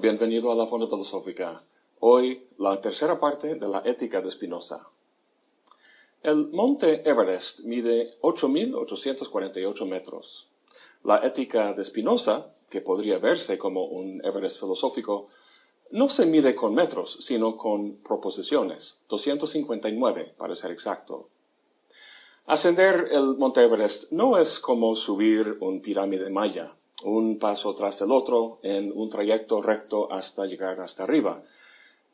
Bienvenido a la Fonda Filosófica. Hoy, la tercera parte de la ética de Spinoza. El monte Everest mide 8.848 metros. La ética de Spinoza, que podría verse como un Everest filosófico, no se mide con metros, sino con proposiciones, 259 para ser exacto. Ascender el monte Everest no es como subir un pirámide maya un paso tras el otro en un trayecto recto hasta llegar hasta arriba,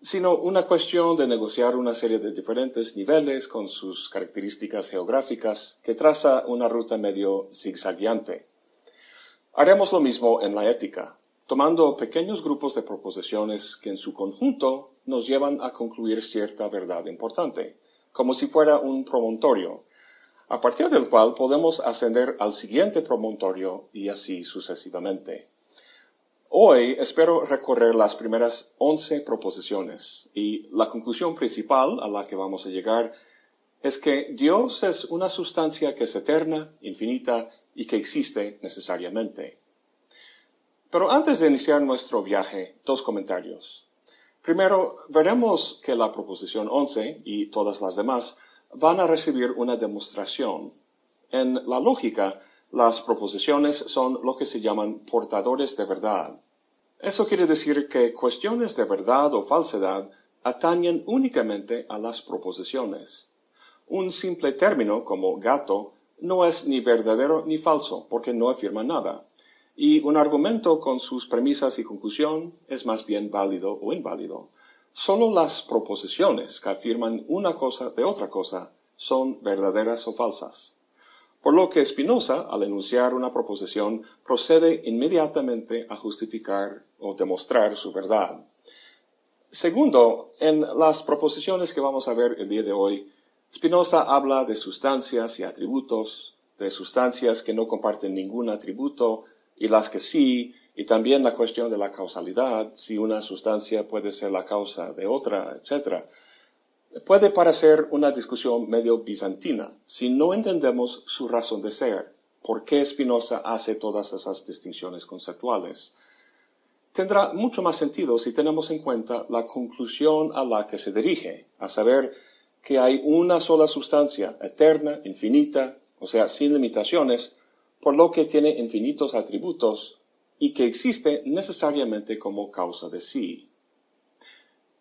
sino una cuestión de negociar una serie de diferentes niveles con sus características geográficas que traza una ruta medio zigzagueante. Haremos lo mismo en la ética, tomando pequeños grupos de proposiciones que en su conjunto nos llevan a concluir cierta verdad importante, como si fuera un promontorio, a partir del cual podemos ascender al siguiente promontorio y así sucesivamente. Hoy espero recorrer las primeras once proposiciones y la conclusión principal a la que vamos a llegar es que Dios es una sustancia que es eterna, infinita y que existe necesariamente. Pero antes de iniciar nuestro viaje, dos comentarios. Primero, veremos que la proposición 11 y todas las demás van a recibir una demostración. En la lógica, las proposiciones son lo que se llaman portadores de verdad. Eso quiere decir que cuestiones de verdad o falsedad atañen únicamente a las proposiciones. Un simple término como gato no es ni verdadero ni falso porque no afirma nada. Y un argumento con sus premisas y conclusión es más bien válido o inválido. Solo las proposiciones que afirman una cosa de otra cosa son verdaderas o falsas. Por lo que Spinoza, al enunciar una proposición, procede inmediatamente a justificar o demostrar su verdad. Segundo, en las proposiciones que vamos a ver el día de hoy, Spinoza habla de sustancias y atributos, de sustancias que no comparten ningún atributo y las que sí, y también la cuestión de la causalidad, si una sustancia puede ser la causa de otra, etc. Puede parecer una discusión medio bizantina si no entendemos su razón de ser, por qué Spinoza hace todas esas distinciones conceptuales. Tendrá mucho más sentido si tenemos en cuenta la conclusión a la que se dirige, a saber que hay una sola sustancia, eterna, infinita, o sea, sin limitaciones, por lo que tiene infinitos atributos y que existe necesariamente como causa de sí.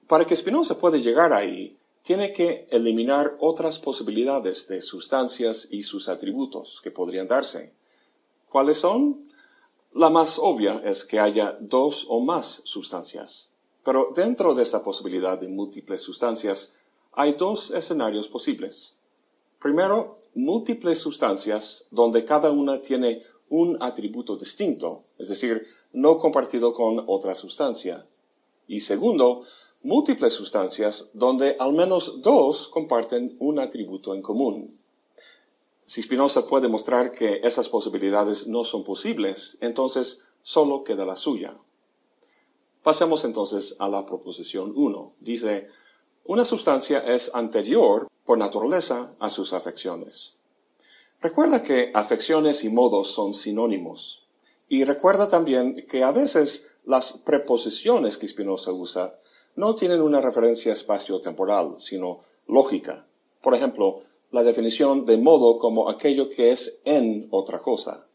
Para que Spinoza pueda llegar ahí, tiene que eliminar otras posibilidades de sustancias y sus atributos que podrían darse. ¿Cuáles son? La más obvia es que haya dos o más sustancias. Pero dentro de esa posibilidad de múltiples sustancias, hay dos escenarios posibles. Primero, múltiples sustancias donde cada una tiene un atributo distinto, es decir, no compartido con otra sustancia. Y segundo, múltiples sustancias donde al menos dos comparten un atributo en común. Si Spinoza puede mostrar que esas posibilidades no son posibles, entonces solo queda la suya. Pasemos entonces a la proposición 1. Dice, una sustancia es anterior por naturaleza a sus afecciones. Recuerda que afecciones y modos son sinónimos. Y recuerda también que a veces las preposiciones que Spinoza usa no tienen una referencia espacio-temporal, sino lógica. Por ejemplo, la definición de modo como aquello que es en otra cosa.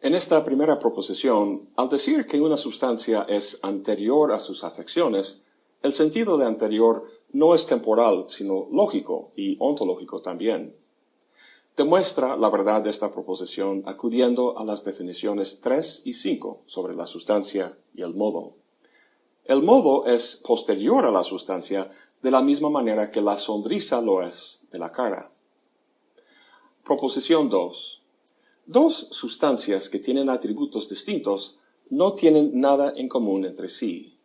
En esta primera proposición, al decir que una sustancia es anterior a sus afecciones, el sentido de anterior no es temporal, sino lógico y ontológico también demuestra la verdad de esta proposición acudiendo a las definiciones 3 y 5 sobre la sustancia y el modo. El modo es posterior a la sustancia de la misma manera que la sonrisa lo es de la cara. Proposición 2. Dos sustancias que tienen atributos distintos no tienen nada en común entre sí.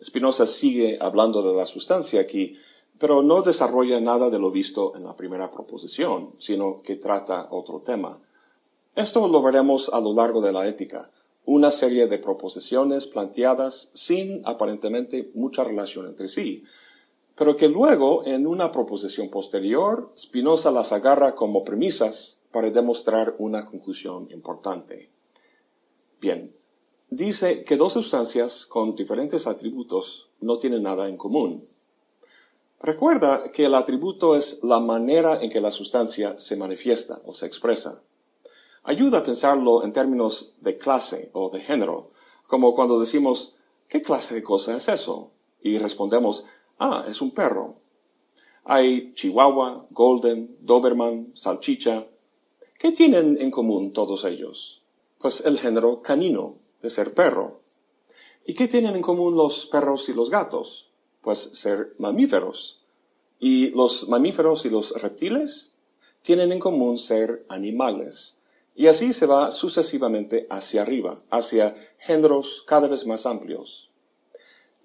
Spinoza sigue hablando de la sustancia aquí, pero no desarrolla nada de lo visto en la primera proposición, sino que trata otro tema. Esto lo veremos a lo largo de la ética, una serie de proposiciones planteadas sin aparentemente mucha relación entre sí, pero que luego, en una proposición posterior, Spinoza las agarra como premisas para demostrar una conclusión importante. Bien, dice que dos sustancias con diferentes atributos no tienen nada en común. Recuerda que el atributo es la manera en que la sustancia se manifiesta o se expresa. Ayuda a pensarlo en términos de clase o de género, como cuando decimos, ¿qué clase de cosa es eso? Y respondemos, ah, es un perro. Hay Chihuahua, Golden, Doberman, Salchicha. ¿Qué tienen en común todos ellos? Pues el género canino, de ser perro. ¿Y qué tienen en común los perros y los gatos? Pues ser mamíferos. ¿Y los mamíferos y los reptiles? Tienen en común ser animales. Y así se va sucesivamente hacia arriba, hacia géneros cada vez más amplios.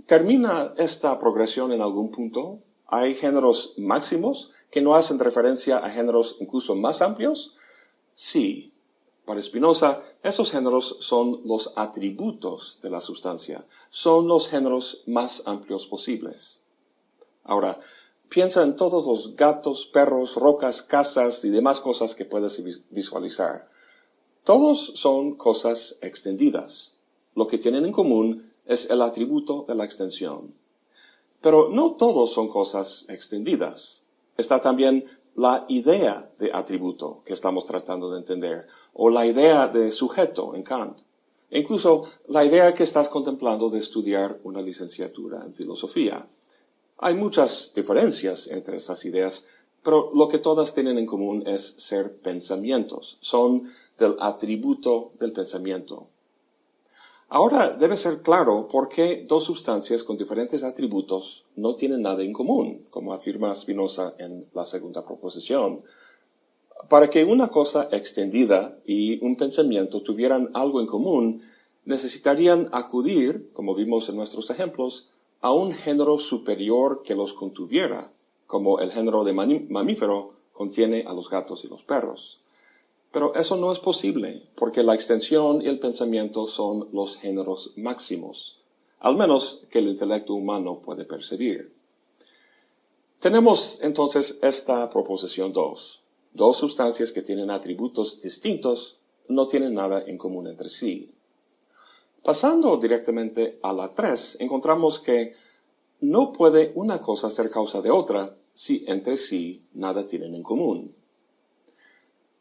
¿Termina esta progresión en algún punto? ¿Hay géneros máximos que no hacen referencia a géneros incluso más amplios? Sí, para Spinoza, esos géneros son los atributos de la sustancia, son los géneros más amplios posibles. Ahora, piensa en todos los gatos, perros, rocas, casas y demás cosas que puedes visualizar. Todos son cosas extendidas. Lo que tienen en común es el atributo de la extensión. Pero no todos son cosas extendidas. Está también la idea de atributo que estamos tratando de entender o la idea de sujeto en Kant. E incluso la idea que estás contemplando de estudiar una licenciatura en filosofía. Hay muchas diferencias entre esas ideas, pero lo que todas tienen en común es ser pensamientos. Son del atributo del pensamiento. Ahora debe ser claro por qué dos sustancias con diferentes atributos no tienen nada en común, como afirma Spinoza en la segunda proposición. Para que una cosa extendida y un pensamiento tuvieran algo en común, necesitarían acudir, como vimos en nuestros ejemplos, a un género superior que los contuviera, como el género de mamífero contiene a los gatos y los perros. Pero eso no es posible, porque la extensión y el pensamiento son los géneros máximos, al menos que el intelecto humano puede percibir. Tenemos entonces esta proposición 2 dos sustancias que tienen atributos distintos no tienen nada en común entre sí. Pasando directamente a la 3, encontramos que no puede una cosa ser causa de otra si entre sí nada tienen en común.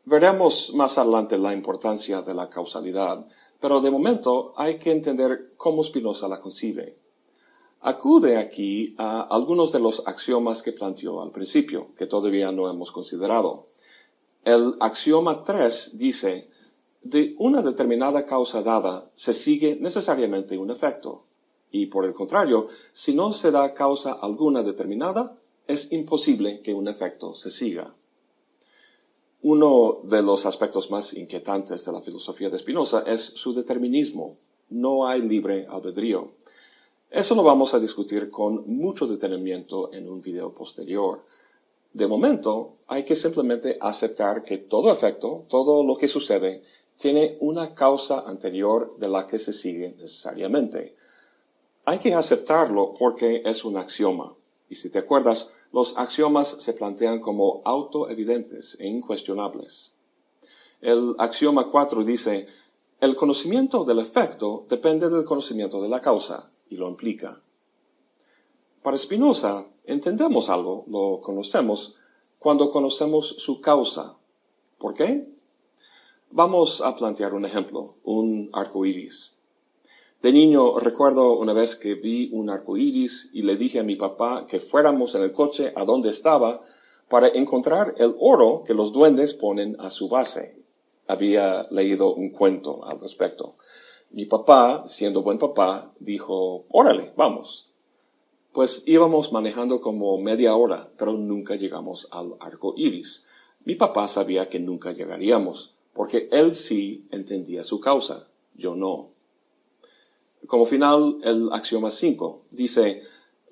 Veremos más adelante la importancia de la causalidad, pero de momento hay que entender cómo Spinoza la concibe. Acude aquí a algunos de los axiomas que planteó al principio, que todavía no hemos considerado. El axioma 3 dice, de una determinada causa dada se sigue necesariamente un efecto. Y por el contrario, si no se da causa alguna determinada, es imposible que un efecto se siga. Uno de los aspectos más inquietantes de la filosofía de Spinoza es su determinismo. No hay libre albedrío. Eso lo vamos a discutir con mucho detenimiento en un video posterior. De momento, hay que simplemente aceptar que todo efecto, todo lo que sucede, tiene una causa anterior de la que se sigue necesariamente. Hay que aceptarlo porque es un axioma. Y si te acuerdas, los axiomas se plantean como autoevidentes e incuestionables. El axioma 4 dice, el conocimiento del efecto depende del conocimiento de la causa, y lo implica. Para Spinoza, entendemos algo, lo conocemos, cuando conocemos su causa. ¿Por qué? Vamos a plantear un ejemplo, un arco iris. De niño recuerdo una vez que vi un arco iris y le dije a mi papá que fuéramos en el coche a donde estaba para encontrar el oro que los duendes ponen a su base. Había leído un cuento al respecto. Mi papá, siendo buen papá, dijo, órale, vamos. Pues íbamos manejando como media hora, pero nunca llegamos al arco iris. Mi papá sabía que nunca llegaríamos, porque él sí entendía su causa, yo no. Como final, el axioma 5 dice,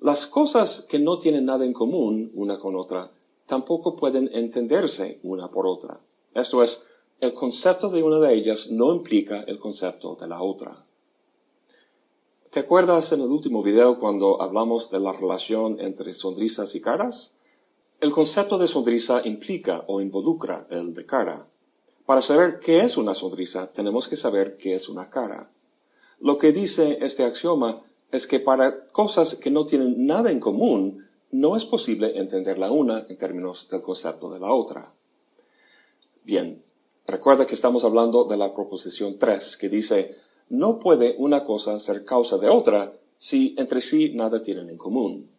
las cosas que no tienen nada en común una con otra tampoco pueden entenderse una por otra. Esto es, el concepto de una de ellas no implica el concepto de la otra. ¿Te acuerdas en el último video cuando hablamos de la relación entre sonrisas y caras? El concepto de sonrisa implica o involucra el de cara. Para saber qué es una sonrisa, tenemos que saber qué es una cara. Lo que dice este axioma es que para cosas que no tienen nada en común, no es posible entender la una en términos del concepto de la otra. Bien, recuerda que estamos hablando de la proposición 3, que dice, no puede una cosa ser causa de otra si entre sí nada tienen en común.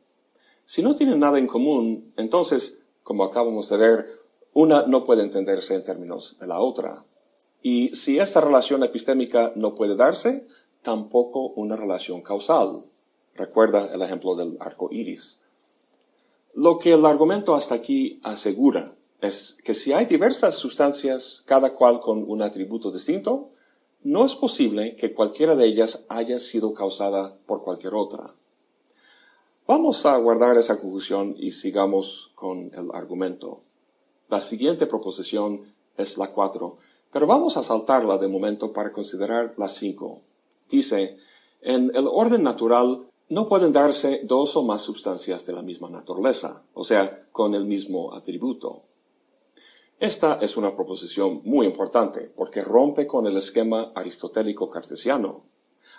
Si no tienen nada en común, entonces, como acabamos de ver, una no puede entenderse en términos de la otra. Y si esta relación epistémica no puede darse, tampoco una relación causal. Recuerda el ejemplo del arco iris. Lo que el argumento hasta aquí asegura es que si hay diversas sustancias, cada cual con un atributo distinto, no es posible que cualquiera de ellas haya sido causada por cualquier otra. Vamos a guardar esa conclusión y sigamos con el argumento. La siguiente proposición es la 4, pero vamos a saltarla de momento para considerar la 5. Dice, en el orden natural no pueden darse dos o más sustancias de la misma naturaleza, o sea, con el mismo atributo. Esta es una proposición muy importante porque rompe con el esquema aristotélico cartesiano.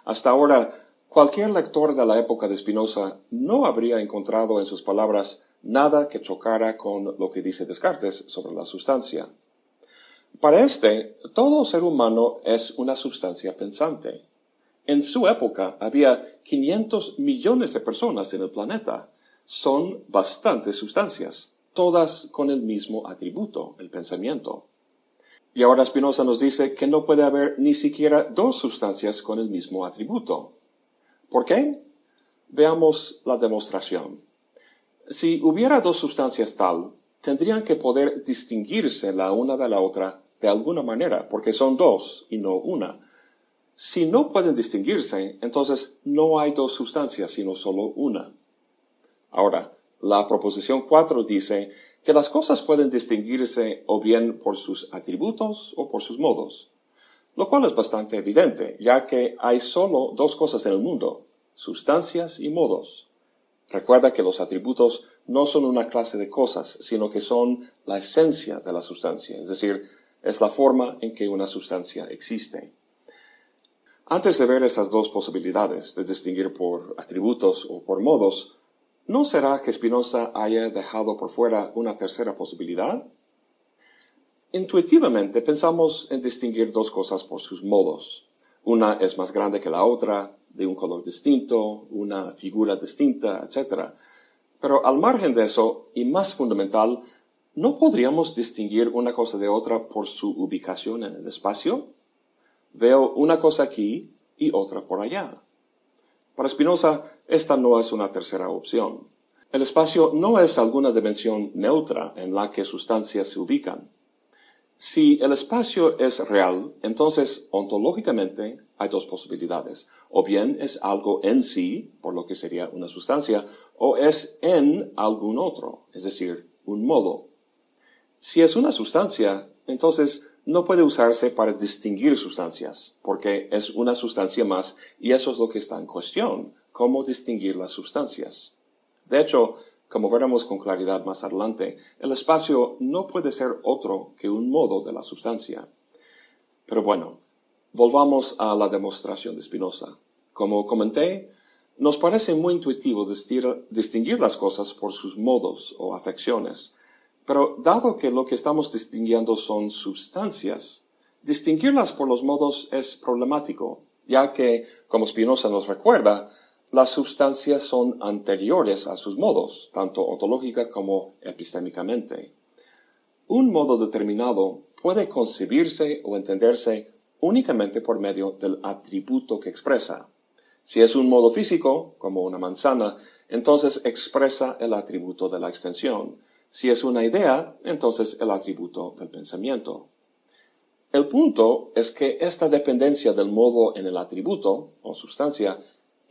Hasta ahora, cualquier lector de la época de Spinoza no habría encontrado en sus palabras nada que chocara con lo que dice Descartes sobre la sustancia. Para este, todo ser humano es una sustancia pensante. En su época había 500 millones de personas en el planeta. Son bastantes sustancias, todas con el mismo atributo, el pensamiento. Y ahora Spinoza nos dice que no puede haber ni siquiera dos sustancias con el mismo atributo. ¿Por qué? Veamos la demostración. Si hubiera dos sustancias tal, tendrían que poder distinguirse la una de la otra de alguna manera, porque son dos y no una. Si no pueden distinguirse, entonces no hay dos sustancias, sino solo una. Ahora, la proposición 4 dice que las cosas pueden distinguirse o bien por sus atributos o por sus modos, lo cual es bastante evidente, ya que hay solo dos cosas en el mundo, sustancias y modos. Recuerda que los atributos no son una clase de cosas, sino que son la esencia de la sustancia, es decir, es la forma en que una sustancia existe. Antes de ver esas dos posibilidades, de distinguir por atributos o por modos, ¿no será que Spinoza haya dejado por fuera una tercera posibilidad? Intuitivamente pensamos en distinguir dos cosas por sus modos. Una es más grande que la otra, de un color distinto, una figura distinta, etc. Pero al margen de eso, y más fundamental, ¿no podríamos distinguir una cosa de otra por su ubicación en el espacio? Veo una cosa aquí y otra por allá. Para Spinoza, esta no es una tercera opción. El espacio no es alguna dimensión neutra en la que sustancias se ubican. Si el espacio es real, entonces ontológicamente hay dos posibilidades. O bien es algo en sí, por lo que sería una sustancia, o es en algún otro, es decir, un modo. Si es una sustancia, entonces no puede usarse para distinguir sustancias, porque es una sustancia más y eso es lo que está en cuestión, cómo distinguir las sustancias. De hecho, como veremos con claridad más adelante, el espacio no puede ser otro que un modo de la sustancia. Pero bueno, volvamos a la demostración de Spinoza. Como comenté, nos parece muy intuitivo distinguir las cosas por sus modos o afecciones, pero dado que lo que estamos distinguiendo son sustancias, distinguirlas por los modos es problemático, ya que, como Spinoza nos recuerda, las sustancias son anteriores a sus modos, tanto ontológica como epistémicamente. Un modo determinado puede concebirse o entenderse únicamente por medio del atributo que expresa. Si es un modo físico, como una manzana, entonces expresa el atributo de la extensión. Si es una idea, entonces el atributo del pensamiento. El punto es que esta dependencia del modo en el atributo o sustancia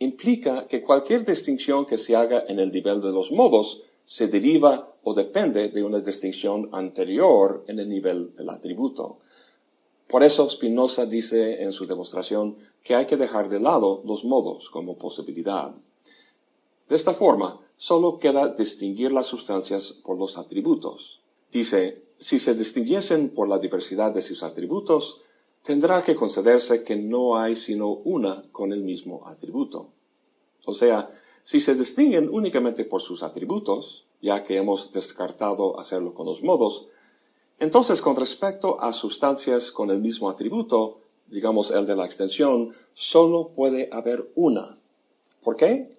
implica que cualquier distinción que se haga en el nivel de los modos se deriva o depende de una distinción anterior en el nivel del atributo. Por eso Spinoza dice en su demostración que hay que dejar de lado los modos como posibilidad. De esta forma, solo queda distinguir las sustancias por los atributos. Dice, si se distinguiesen por la diversidad de sus atributos, tendrá que concederse que no hay sino una con el mismo atributo. O sea, si se distinguen únicamente por sus atributos, ya que hemos descartado hacerlo con los modos, entonces con respecto a sustancias con el mismo atributo, digamos el de la extensión, solo puede haber una. ¿Por qué?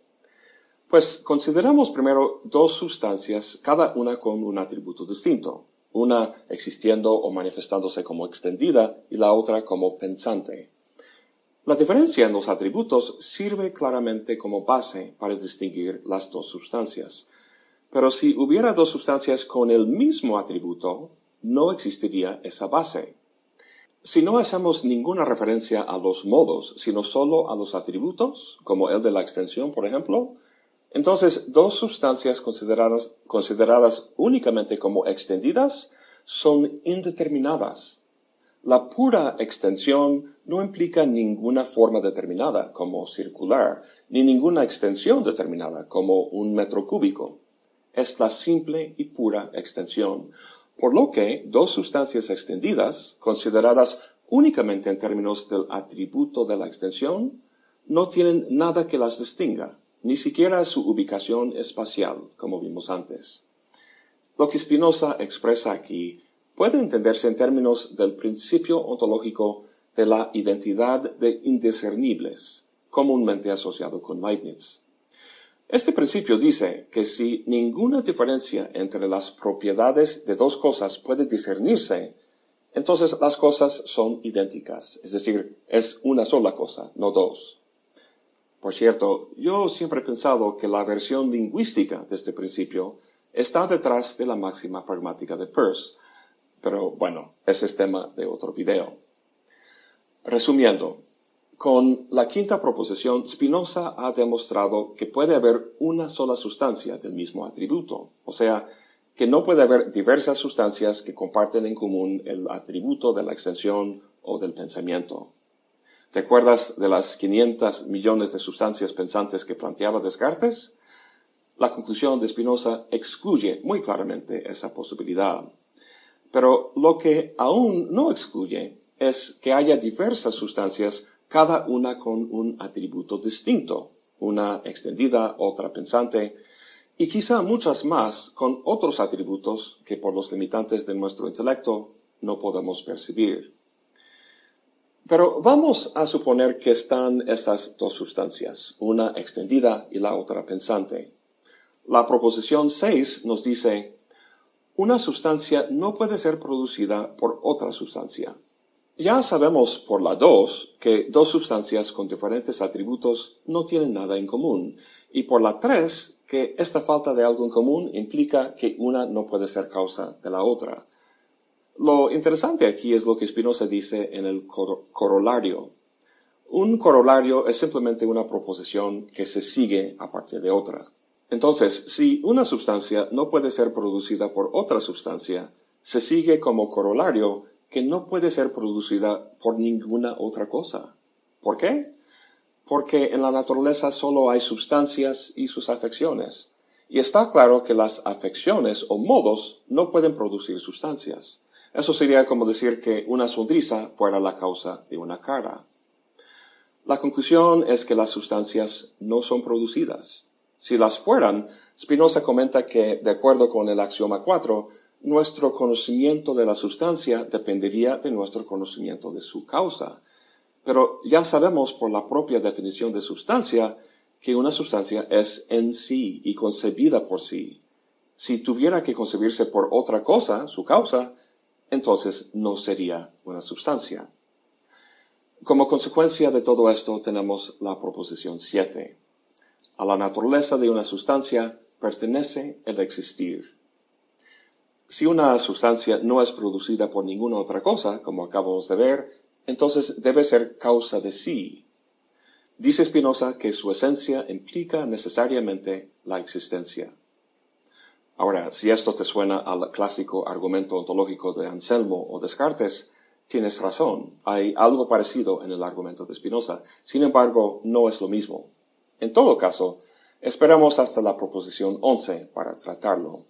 Pues consideramos primero dos sustancias, cada una con un atributo distinto, una existiendo o manifestándose como extendida y la otra como pensante. La diferencia en los atributos sirve claramente como base para distinguir las dos sustancias. Pero si hubiera dos sustancias con el mismo atributo, no existiría esa base. Si no hacemos ninguna referencia a los modos, sino solo a los atributos, como el de la extensión, por ejemplo, entonces dos sustancias consideradas, consideradas únicamente como extendidas son indeterminadas la pura extensión no implica ninguna forma determinada, como circular, ni ninguna extensión determinada, como un metro cúbico. Es la simple y pura extensión. Por lo que dos sustancias extendidas, consideradas únicamente en términos del atributo de la extensión, no tienen nada que las distinga, ni siquiera su ubicación espacial, como vimos antes. Lo que Spinoza expresa aquí puede entenderse en términos del principio ontológico de la identidad de indiscernibles, comúnmente asociado con Leibniz. Este principio dice que si ninguna diferencia entre las propiedades de dos cosas puede discernirse, entonces las cosas son idénticas, es decir, es una sola cosa, no dos. Por cierto, yo siempre he pensado que la versión lingüística de este principio está detrás de la máxima pragmática de Peirce, pero bueno, ese es tema de otro video. Resumiendo, con la quinta proposición, Spinoza ha demostrado que puede haber una sola sustancia del mismo atributo, o sea, que no puede haber diversas sustancias que comparten en común el atributo de la extensión o del pensamiento. ¿Te acuerdas de las 500 millones de sustancias pensantes que planteaba Descartes? La conclusión de Spinoza excluye muy claramente esa posibilidad. Pero lo que aún no excluye es que haya diversas sustancias, cada una con un atributo distinto, una extendida, otra pensante, y quizá muchas más con otros atributos que por los limitantes de nuestro intelecto no podemos percibir. Pero vamos a suponer que están estas dos sustancias, una extendida y la otra pensante. La proposición 6 nos dice, una sustancia no puede ser producida por otra sustancia. Ya sabemos por la 2 que dos sustancias con diferentes atributos no tienen nada en común, y por la 3 que esta falta de algo en común implica que una no puede ser causa de la otra. Lo interesante aquí es lo que Spinoza dice en el corolario. Un corolario es simplemente una proposición que se sigue a partir de otra. Entonces, si una sustancia no puede ser producida por otra sustancia, se sigue como corolario que no puede ser producida por ninguna otra cosa. ¿Por qué? Porque en la naturaleza solo hay sustancias y sus afecciones. Y está claro que las afecciones o modos no pueden producir sustancias. Eso sería como decir que una sonrisa fuera la causa de una cara. La conclusión es que las sustancias no son producidas. Si las fueran, Spinoza comenta que, de acuerdo con el axioma 4, nuestro conocimiento de la sustancia dependería de nuestro conocimiento de su causa. Pero ya sabemos por la propia definición de sustancia que una sustancia es en sí y concebida por sí. Si tuviera que concebirse por otra cosa, su causa, entonces no sería una sustancia. Como consecuencia de todo esto tenemos la proposición 7. A la naturaleza de una sustancia pertenece el existir. Si una sustancia no es producida por ninguna otra cosa, como acabamos de ver, entonces debe ser causa de sí. Dice Spinoza que su esencia implica necesariamente la existencia. Ahora, si esto te suena al clásico argumento ontológico de Anselmo o Descartes, tienes razón. Hay algo parecido en el argumento de Spinoza. Sin embargo, no es lo mismo. En todo caso, esperamos hasta la proposición 11 para tratarlo.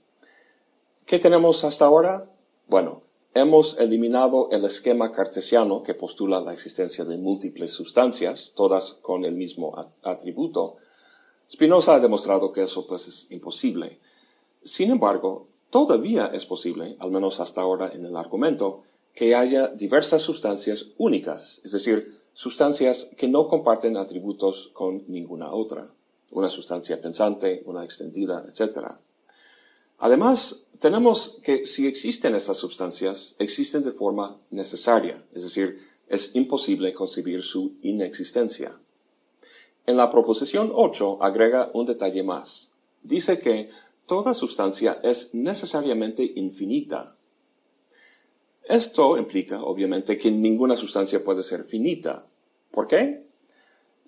¿Qué tenemos hasta ahora? Bueno, hemos eliminado el esquema cartesiano que postula la existencia de múltiples sustancias, todas con el mismo atributo, Spinoza ha demostrado que eso pues es imposible. Sin embargo, todavía es posible, al menos hasta ahora en el argumento, que haya diversas sustancias únicas, es decir, sustancias que no comparten atributos con ninguna otra, una sustancia pensante, una extendida, etc. Además, tenemos que si existen esas sustancias, existen de forma necesaria, es decir, es imposible concebir su inexistencia. En la proposición 8 agrega un detalle más. Dice que toda sustancia es necesariamente infinita. Esto implica, obviamente, que ninguna sustancia puede ser finita. ¿Por qué?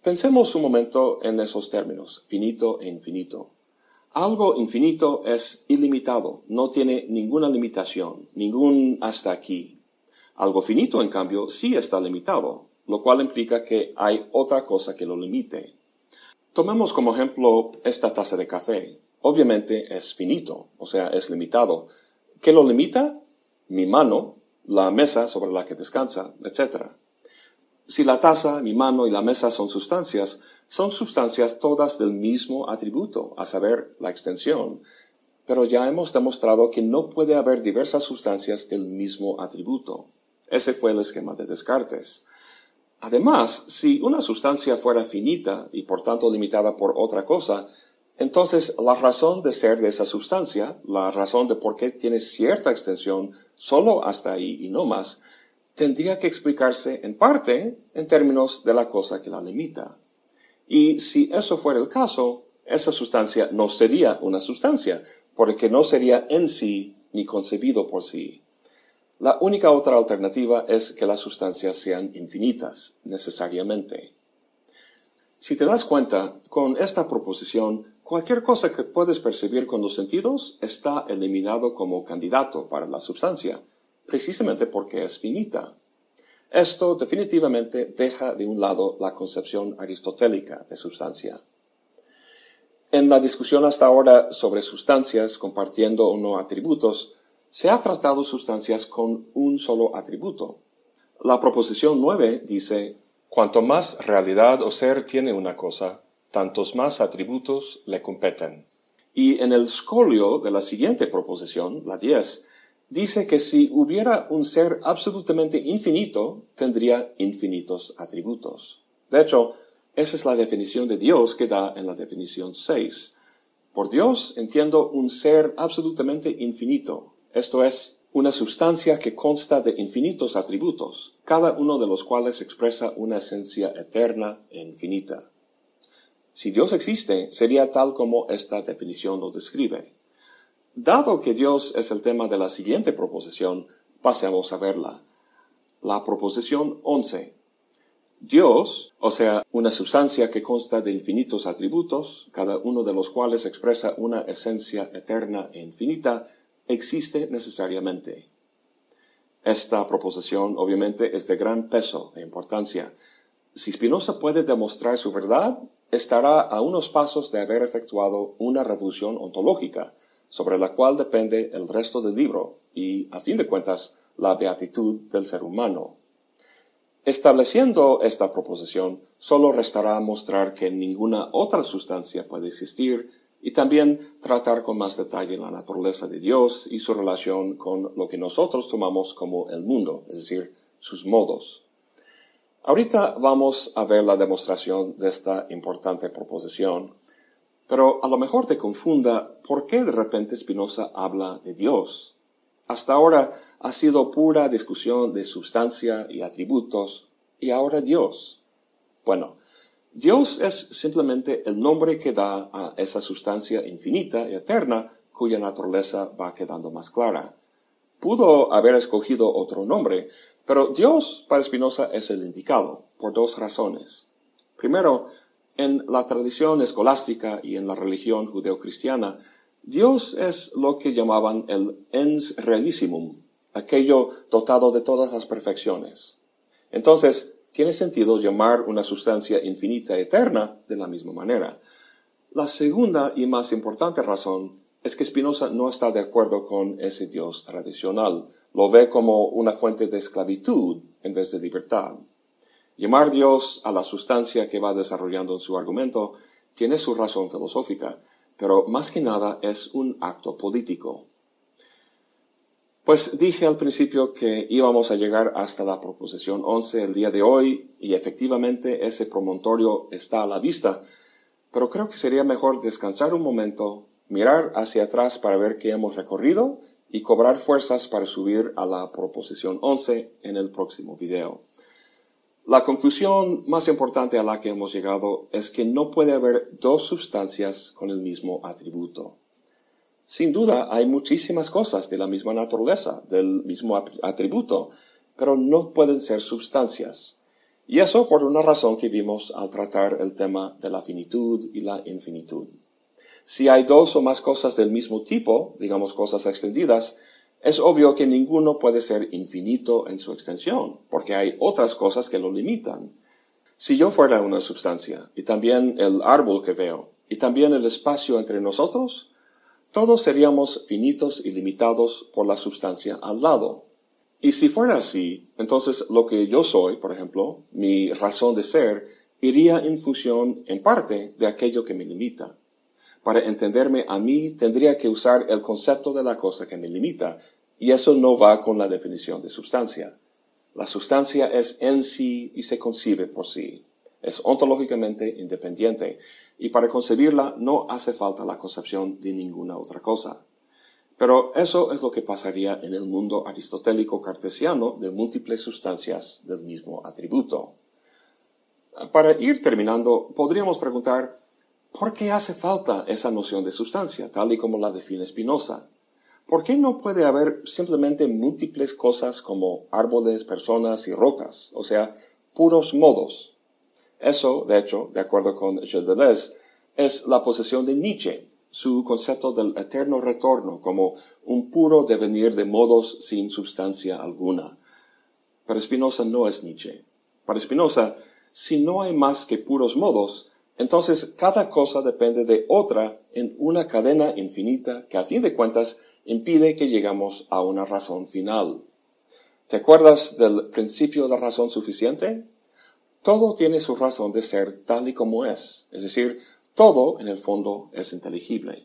Pensemos un momento en esos términos, finito e infinito. Algo infinito es ilimitado, no tiene ninguna limitación, ningún hasta aquí. Algo finito, en cambio, sí está limitado, lo cual implica que hay otra cosa que lo limite. Tomemos como ejemplo esta taza de café. Obviamente es finito, o sea, es limitado. ¿Qué lo limita? Mi mano, la mesa sobre la que descansa, etc. Si la taza, mi mano y la mesa son sustancias, son sustancias todas del mismo atributo, a saber, la extensión. Pero ya hemos demostrado que no puede haber diversas sustancias del mismo atributo. Ese fue el esquema de Descartes. Además, si una sustancia fuera finita y por tanto limitada por otra cosa, entonces la razón de ser de esa sustancia, la razón de por qué tiene cierta extensión solo hasta ahí y no más, tendría que explicarse en parte en términos de la cosa que la limita. Y si eso fuera el caso, esa sustancia no sería una sustancia, porque no sería en sí ni concebido por sí. La única otra alternativa es que las sustancias sean infinitas, necesariamente. Si te das cuenta, con esta proposición, cualquier cosa que puedes percibir con los sentidos está eliminado como candidato para la sustancia, precisamente porque es finita. Esto definitivamente deja de un lado la concepción aristotélica de sustancia. En la discusión hasta ahora sobre sustancias compartiendo o no atributos, se ha tratado sustancias con un solo atributo. La proposición 9 dice, cuanto más realidad o ser tiene una cosa, tantos más atributos le competen. Y en el scolio de la siguiente proposición, la 10, dice que si hubiera un ser absolutamente infinito, tendría infinitos atributos. De hecho, esa es la definición de Dios que da en la definición 6. Por Dios entiendo un ser absolutamente infinito, esto es, una sustancia que consta de infinitos atributos, cada uno de los cuales expresa una esencia eterna e infinita. Si Dios existe, sería tal como esta definición lo describe. Dado que Dios es el tema de la siguiente proposición, pasemos a verla. La proposición 11. Dios, o sea, una sustancia que consta de infinitos atributos, cada uno de los cuales expresa una esencia eterna e infinita, existe necesariamente. Esta proposición obviamente es de gran peso e importancia. Si Spinoza puede demostrar su verdad, estará a unos pasos de haber efectuado una revolución ontológica, sobre la cual depende el resto del libro y, a fin de cuentas, la beatitud del ser humano. Estableciendo esta proposición, solo restará mostrar que ninguna otra sustancia puede existir y también tratar con más detalle la naturaleza de Dios y su relación con lo que nosotros tomamos como el mundo, es decir, sus modos. Ahorita vamos a ver la demostración de esta importante proposición, pero a lo mejor te confunda por qué de repente Spinoza habla de Dios. Hasta ahora ha sido pura discusión de sustancia y atributos, y ahora Dios. Bueno, Dios es simplemente el nombre que da a esa sustancia infinita y eterna cuya naturaleza va quedando más clara. Pudo haber escogido otro nombre, pero Dios para Spinoza es el indicado, por dos razones. Primero, en la tradición escolástica y en la religión judeocristiana, Dios es lo que llamaban el ens realissimum, aquello dotado de todas las perfecciones. Entonces, tiene sentido llamar una sustancia infinita eterna de la misma manera. La segunda y más importante razón es que Spinoza no está de acuerdo con ese Dios tradicional. Lo ve como una fuente de esclavitud en vez de libertad. Llamar Dios a la sustancia que va desarrollando en su argumento tiene su razón filosófica, pero más que nada es un acto político. Pues dije al principio que íbamos a llegar hasta la proposición 11 el día de hoy y efectivamente ese promontorio está a la vista, pero creo que sería mejor descansar un momento, mirar hacia atrás para ver qué hemos recorrido y cobrar fuerzas para subir a la proposición 11 en el próximo video. La conclusión más importante a la que hemos llegado es que no puede haber dos sustancias con el mismo atributo. Sin duda, hay muchísimas cosas de la misma naturaleza, del mismo atributo, pero no pueden ser sustancias. Y eso por una razón que vimos al tratar el tema de la finitud y la infinitud. Si hay dos o más cosas del mismo tipo, digamos cosas extendidas, es obvio que ninguno puede ser infinito en su extensión, porque hay otras cosas que lo limitan. Si yo fuera una sustancia, y también el árbol que veo, y también el espacio entre nosotros, todos seríamos finitos y limitados por la sustancia al lado. Y si fuera así, entonces lo que yo soy, por ejemplo, mi razón de ser, iría en función, en parte, de aquello que me limita. Para entenderme a mí, tendría que usar el concepto de la cosa que me limita, y eso no va con la definición de sustancia. La sustancia es en sí y se concibe por sí. Es ontológicamente independiente y para concebirla no hace falta la concepción de ninguna otra cosa. Pero eso es lo que pasaría en el mundo aristotélico cartesiano de múltiples sustancias del mismo atributo. Para ir terminando, podríamos preguntar, ¿por qué hace falta esa noción de sustancia, tal y como la define Spinoza? ¿Por qué no puede haber simplemente múltiples cosas como árboles, personas y rocas, o sea, puros modos? Eso, de hecho, de acuerdo con Gilles Deleuze, es la posesión de Nietzsche, su concepto del eterno retorno como un puro devenir de modos sin sustancia alguna. Para Spinoza no es Nietzsche. Para Spinoza, si no hay más que puros modos, entonces cada cosa depende de otra en una cadena infinita que a fin de cuentas impide que llegamos a una razón final. ¿Te acuerdas del principio de razón suficiente? Todo tiene su razón de ser tal y como es, es decir, todo en el fondo es inteligible.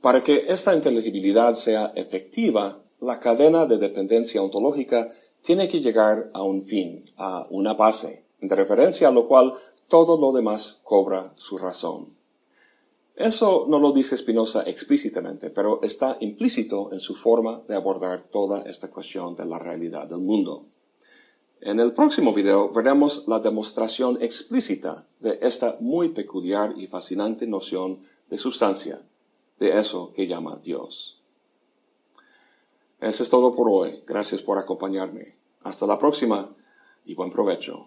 Para que esta inteligibilidad sea efectiva, la cadena de dependencia ontológica tiene que llegar a un fin, a una base, de referencia a lo cual todo lo demás cobra su razón. Eso no lo dice Spinoza explícitamente, pero está implícito en su forma de abordar toda esta cuestión de la realidad del mundo. En el próximo video veremos la demostración explícita de esta muy peculiar y fascinante noción de sustancia, de eso que llama Dios. Eso es todo por hoy. Gracias por acompañarme. Hasta la próxima y buen provecho.